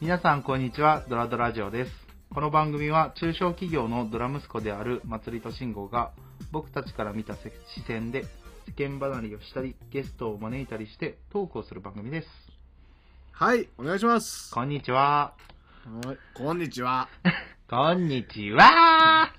皆さんこんにちは、ドラドラジオです。この番組は中小企業のドラ息子であるまつりと慎吾が僕たちから見た視線で世間離れをしたりゲストを招いたりしてトークをする番組です。はい、お願いします。こんにちは。はい、こんにちは。こんにちは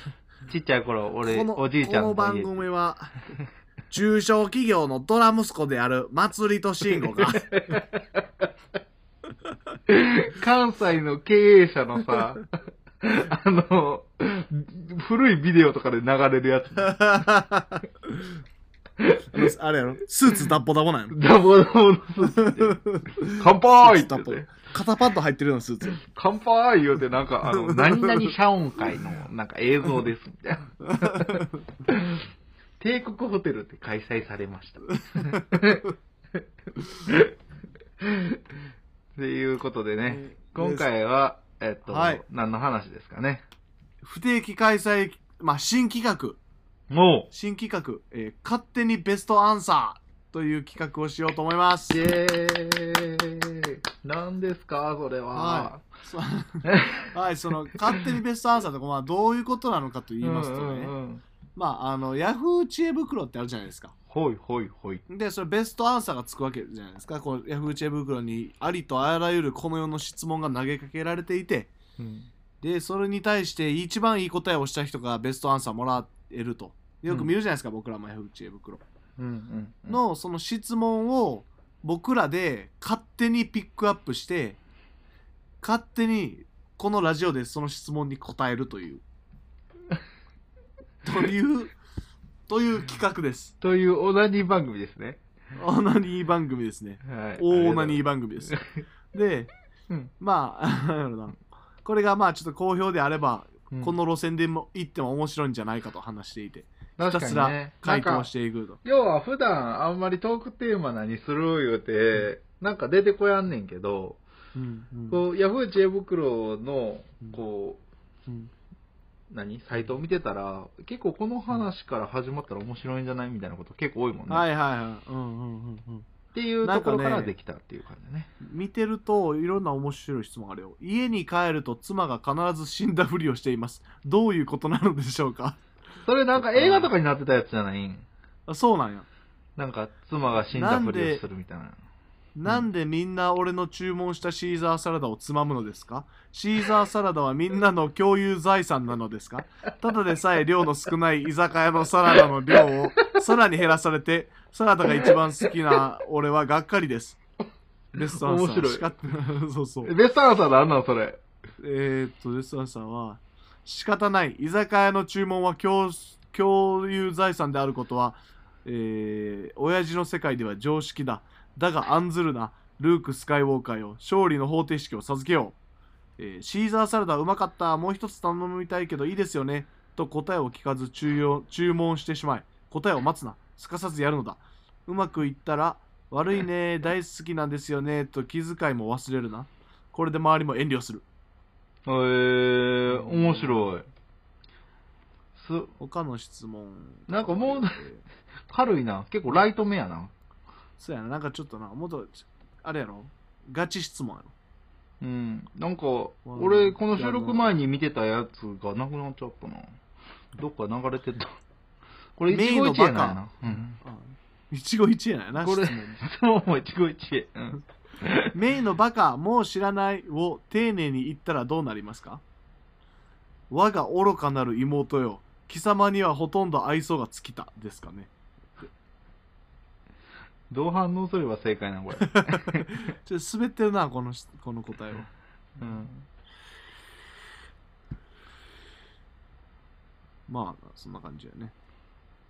ちっちゃい頃、俺、このおじいちゃんこの番家組は、中小企業のドラ息子である祭りと慎吾が、関西の経営者のさ、あの、古いビデオとかで流れるやつ。あ のあれやろ、スーツダッポダボなんやろ？ダボダボのスーツで乾杯ってって。肩パッド入ってるようなスーツ。乾杯言うて、なんか、あの、何々謝恩会の、なんか映像です、みたいな。帝国ホテルって開催されました。っていうことでね、今回は、えっと、はい。何の話ですかね？不定期開催、まあ、新企画、も新企画、えー勝手にベストアンサーという企画をしようと思います。う、イ。ェーイ。何ですか、それは。はそ はい、その、勝手にベストアンサーとか、まあ、どういうことなのかと言いますとね、うんうんうんまあ、あの、ヤフー知恵袋ってあるじゃないですか。ほいほいほい。で、それベストアンサーがつくわけじゃないですか。こう、ヤフー知恵袋にありとあらゆるこの世の質問が投げかけられていて、うんで、それに対して一番いい答えをした人がベストアンサーもらえると。よく見るじゃないですか、僕らもヤフー知恵袋。うんうんうんの、その質問を僕らで勝手にピックアップして、勝手にこのラジオでその質問に答えるという。という、という企画です。というオナニー番組ですね。オーナニー番組ですね。はい。大オナニーー。番組です。で、うんまあ、なんやろなこれがまあちょっと好評であれば、うんこの路線でも行っても面白いんじゃないかと話していて、ひ確たすら。回答していくと。要は普段あんまりトークテーマ何する言うて、なんか出てこやんねんけど、うんうんこう、ヤフー知恵袋のうん、こうんう、何？サイトを見てたら、結構この話から始まったら面白いんじゃない？みたいなこと結構多いもんね。はいはいはい。うんうんうんうん。っていうところからできたっていう感じね。見てるといろんな面白い質問あるよ。家に帰ると妻が必ず死んだふりをしています。どういうことなのでしょうか？それなんか映画とかになってたやつじゃない？んあそうなんや。なんか妻が死んだふりをするみたいな。なんでみんな俺の注文したシーザーサラダをつまむのですか？シーザーサラダはみんなの共有財産なのですか？ただでさえ量の少ない居酒屋のサラダの量を さらに減らされて、サラダが一番好きな俺はがっかりです。ベストアンサー。面白い そうそう。ベストアンサーなんなんそれ。えー、っと、ベストアンサーは、仕方ない。居酒屋の注文は共共有財産であることは、えー、親父の世界では常識だ。だが案ずるな。ルーク・スカイウォーカーよ。勝利の方程式を授けよう。えーシーザーサラダうまかった。もう一つ頼みたいけどいいですよね。と答えを聞かず注要注文してしまい。答えを待つな。すかさずやるのだ。うまくいったら、悪いね、大好きなんですよね。と気遣いも忘れるな。これで周りも遠慮する。えー、面白い。す、他の質問。なんかもうえー軽いな。結構ライト目やな。そうやな、なんかちょっとな、もっと、あれやろ？ガチ質問やろ？うん。なんか、俺、この収録前に見てたやつがなくなっちゃったな。どっか流れてた。これ、一期一会やな。うん。うん一期一会やな、これ。そう一期一会。うん。メイのバカ、もう知らないを丁寧に言ったらどうなりますか？我が愚かなる妹よ。貴様にはほとんど愛想が尽きた。ですかね。どう反応すれば正解なのこれ？ちょっと滑ってるな、このし、この答えは。うん。まあ、そんな感じやね。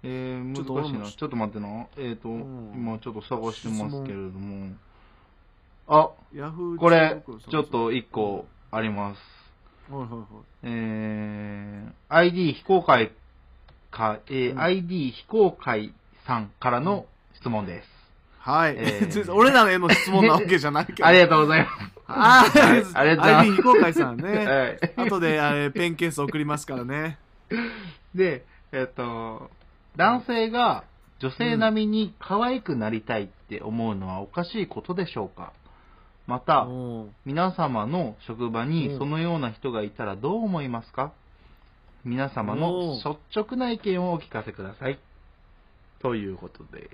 えー、難しいな。ちょっと待ってな。えっ、と、ん今ちょっと探してますけれども。あ、ヤフーこれちょっと一個あります。はいはいはい。えー、ID 非公開か、えーうん ID 非公開さんからの質問です。はい。えー 俺らへの質問なわけじゃないけど。ありがとうございます。あーはいありがとうございます非公開さんね。はい。後であれペンケース送りますからね。で、えっ、と、男性が女性並みに可愛くなりたいって思うのはおかしいことでしょうか、また、皆様の職場うんにそのような人がいたらどう思いますか？皆様おのー率直な意見をお聞かせください。ということで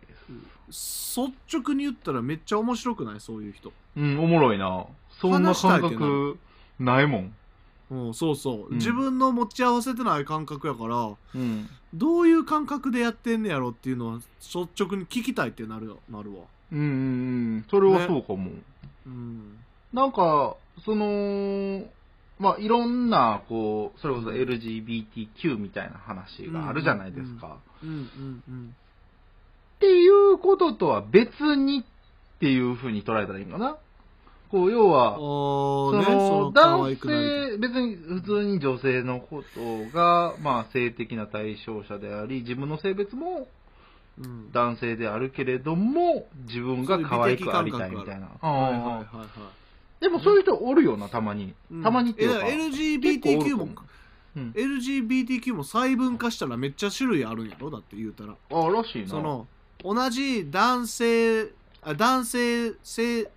す。率直に言ったらめっちゃ面白くない？そういう人。うん、おもろいな。そんな感覚ないもん。うん、そうそう、うん自分の持ち合わせてない感覚やから、うん。どういう感覚でやってんねやろっていうのは率直に聞きたいってなるなるわ。うんうんうん。それはそうかも。うん。なんか、その、まあ、いろんな、こう、それこそ LGBTQ みたいな話があるじゃないですか。うんうんうん。っていうこととは別にっていうふうに捉えたらいいのかなこう、要は、あその、男性、別に普通に女性のことが、まあ、性的な対象者であり、自分の性別も。男性であるけれども、自分が可愛くありたいみたいな。でもそういう人おるよな、たまにい。。たまにっていうか。LGBTQ も LGBTQ も細分化したらめっちゃ種類あるんやろ？だって言うたら。あらしいな。その、同じ男性、あ男性、性、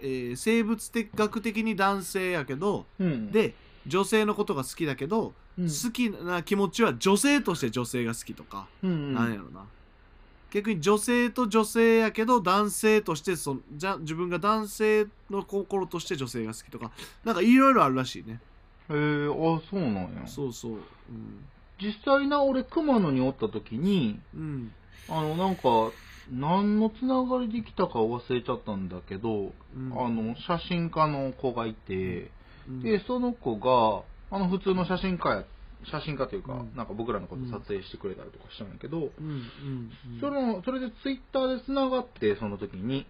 えー生物的学的に男性やけど、うん、で、女性のことが好きだけど、うん、好きな気持ちは女性として女性が好きとか、うんうん、なんやろな。逆に女性と女性やけど男性としてそじゃ自分が男性の心として女性が好きとかなんかいろいろあるらしいね。えー、あ、そうなんや。そうそう。うん、実際な、俺、熊野におった時に、うんあの、なんか、何のつながりで来たか忘れちゃったんだけど、うん、あの、写真家の子がいて、うん。で、その子が、あの、普通の写真家や、写真家というか、うん。なんか僕らのこと撮影してくれたりとかしたんやけど、その、それでツイッターで繋がって、その時に。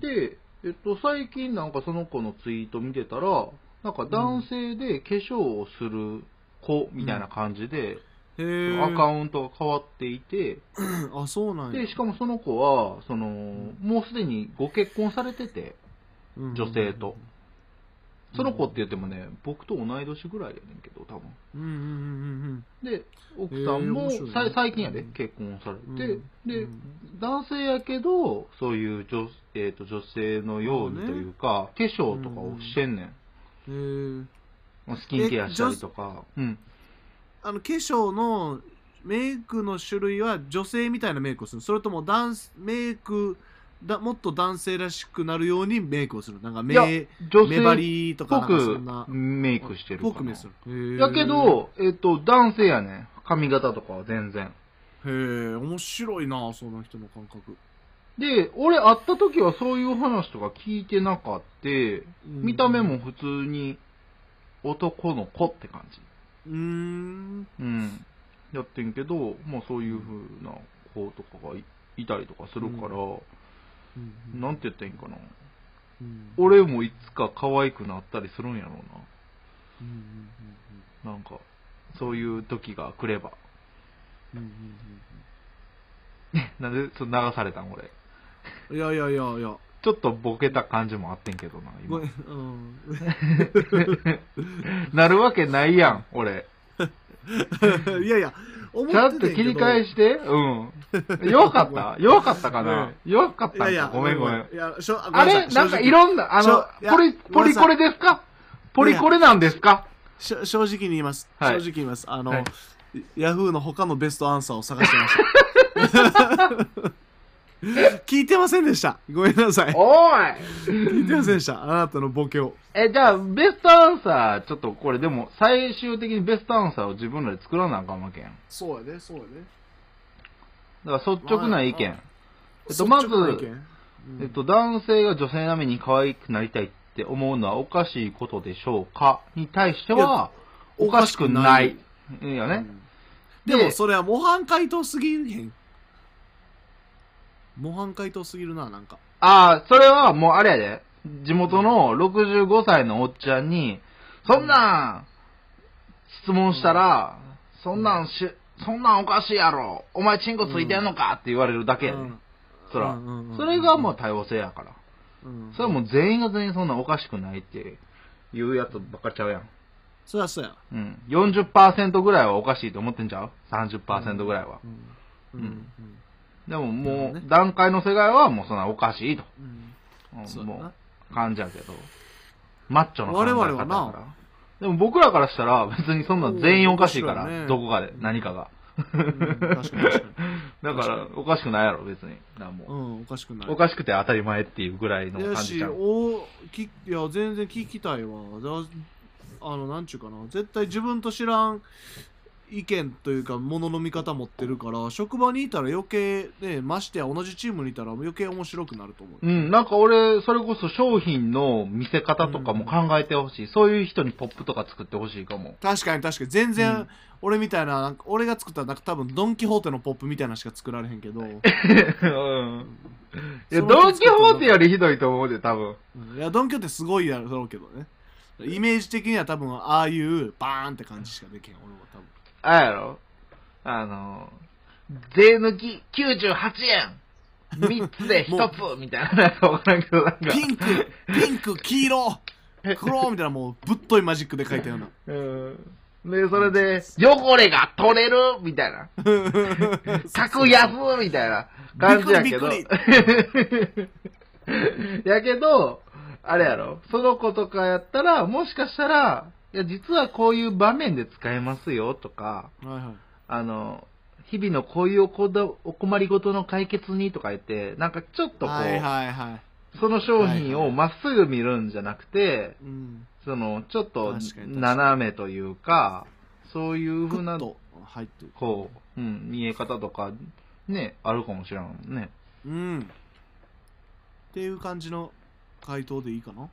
で、えっと、最近なんかその子のツイート見てたら、なんか男性で化粧をする子みたいな感じで、へえアカウントが変わっていて、あそうなんや。で、しかもその子は、その、もうすでにご結婚されてて、うん。女性と。その子って言ってもね、僕と同い年ぐらいやねんけど、多分。うんうんうんで、奥さんも、さい最近やで、うん結婚されうん。て、で、うん。男性やけど、そういう女,、えー、と女性のようにというか、化粧とかをしてんねん。うん。へスキンケアしたりとか。うん。あの化粧のメイクの種類は女性みたいなメイクをするそれとも男メイクだもっと男性らしくなるようにメイクをするなんか目目張性りとかなんかそんなくメイクしてるかな。ぽくメイクするけど、えっ、と、男性やねん。髪型とかは全然。へえ面白いなその人の感覚、で、俺会った時はそういう話とか聞いてなかった。見た目も普通に男の子って感じ。うーんうん。やってんけど、まあそういう風な子とかがいいたりとかするから、うんなんて言ったらいいんかな。うん俺もいつか可愛くなったりするんやろううんうんな。なんか、そういう時が来れば。うんうん なんで、そう流されたん俺。うんいやいやいやいやちょっとボケた感じもあってんけどな、今。なるわけないやん、俺。いやいや思ってちゃんと切り返して。うん。弱かった。弱かったかな。弱かったんか。ごめんごめん。あれなんかいろんな、あのポリ、ポリコレですか？ポリコレなんですか？正直に言います、はい。正直に言います。あの、はい。ヤフーの他のベストアンサーを探してました 聞いてませんでした。ごめんなさい。おい。聞いてませんでした。あなたのボケを。え、じゃあ、ベストアンサー、ちょっとこれでも、最終的にベストアンサーを自分らで作らなあかんわけやん。そうやでそうやで。だから率直な意見。まえっと、まず、うん。えっと、男性が女性並みに可愛くなりたいって思うのはおかしいことでしょうか？に対しては、おかしくない。い。いよね。でもそれは模範解答すぎるへん模範解答すぎるななんかああ、それはもうあれやで。地元の65歳のおっちゃんに、そんなん、質問したら、そんなんし、そんなんおかしいやろ。お前チンコついてんのか？って言われるだけやで。うんそらうんうんうん。それがもう多様性やから。うんそれはもう全員が全員そんなんおかしくないって言うやつばっかりちゃうやん。そりゃそうやうん。40%ぐらいはおかしいと思ってんちゃう ?30% ぐらいは。うんうんでももう、段階の世界はもうそんなおかしいと。うんもう、感じやけど。マッチョの考え方我々はだなから。でも僕らからしたら別にそんな全員おかしいから、ねどこかで、何かが。うん確かに確かに。だから、おかしくないやろ、別に。なんもうん、おかしくない。おかしくて当たり前っていうぐらいの感じじゃん。おきいや、全然聞きたいわ。だあの、なんちゅうかな。絶対自分と知らん意見というか、ものの見方持ってるから、職場にいたら余計、ね、ましてや同じチームにいたら余計面白くなると思う。うん、なんか俺、それこそ商品の見せ方とかも考えてほしい。そういう人にポップとか作ってほしいかも。確かに確かに。全然、うん俺みたいな、なんか俺が作ったらなんか多分ドン・キホーテのポップみたいなのしか作られへんけど、うん。いや、ドンキホーテよりひどいと思うで、多分。うんいや、ドン・キホーテすごいやろうけどね。イメージ的には多分、ああいうバーンって感じしかできへん、俺は多分。あれやろ？あの、税抜き98円 !3 つで1つみたいなやつわからんけど、なんか。ピンク、ピンク、黄色、黒みたいなもうぶっといマジックで書いたような。うん。で、それで、汚れが取れるみたいな。格安みたいな感じやけど。やけど、あれやろ、その子とかやったら、もしかしたら、いや、実はこういう場面で使えますよとか、はいはい。あの、日々のこういうおこだお困りごとの解決にとか言って、なんかちょっとこう、はいはいはい。その商品をまっすぐ見るんじゃなくて、うん。その、ちょっと斜めというか、そういう風な、ふっと入ってる。こう、うん、見え方とか、ね、あるかもしれんね。うん。っていう感じの回答でいいかな？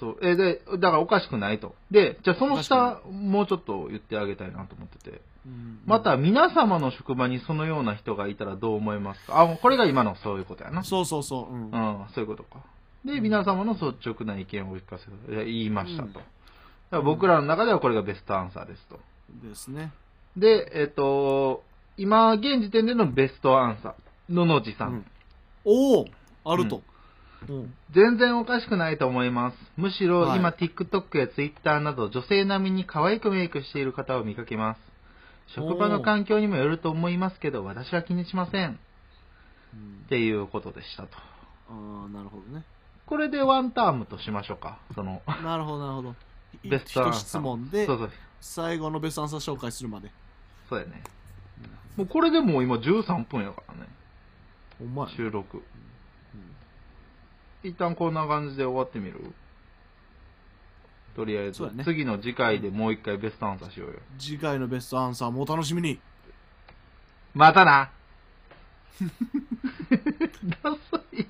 そう。え、で、だからおかしくないと。で、じゃあその下、もうちょっと言ってあげたいなと思ってて。うんまた、皆様の職場にそのような人がいたらどう思いますか？あ、これが今のそういうことやな。そうそうそう。うん。うん、そういうことか。で、皆様の率直な意見をお聞かせ。言いましたと。うんだから僕らの中ではこれがベストアンサーですと。ですね。で、えっ、と、今、現時点でのベストアンサー、ののじさん,、うんおおあると。うん。全然おかしくないと思います。むしろはい今、TikTok や Twitter など女性並みに可愛くメイクしている方を見かけます。職場の環境にもよると思いますけど、私は気にしません。うんっていうことでしたと。ああ、なるほどね。これでワンタームとしましょうか。その、なるほど、なるほど。ベストアン一サー。質問でそう、そう。最後のベストアンサー紹介するまで。そうやね。もうこれでもう今13分やからね。ほんまやね収録。うん一旦こんな感じで終わってみる？とりあえず、ね次の次回でもう一回ベストアンサーしようよ。次回のベストアンサーもお楽しみに。またな ダサい。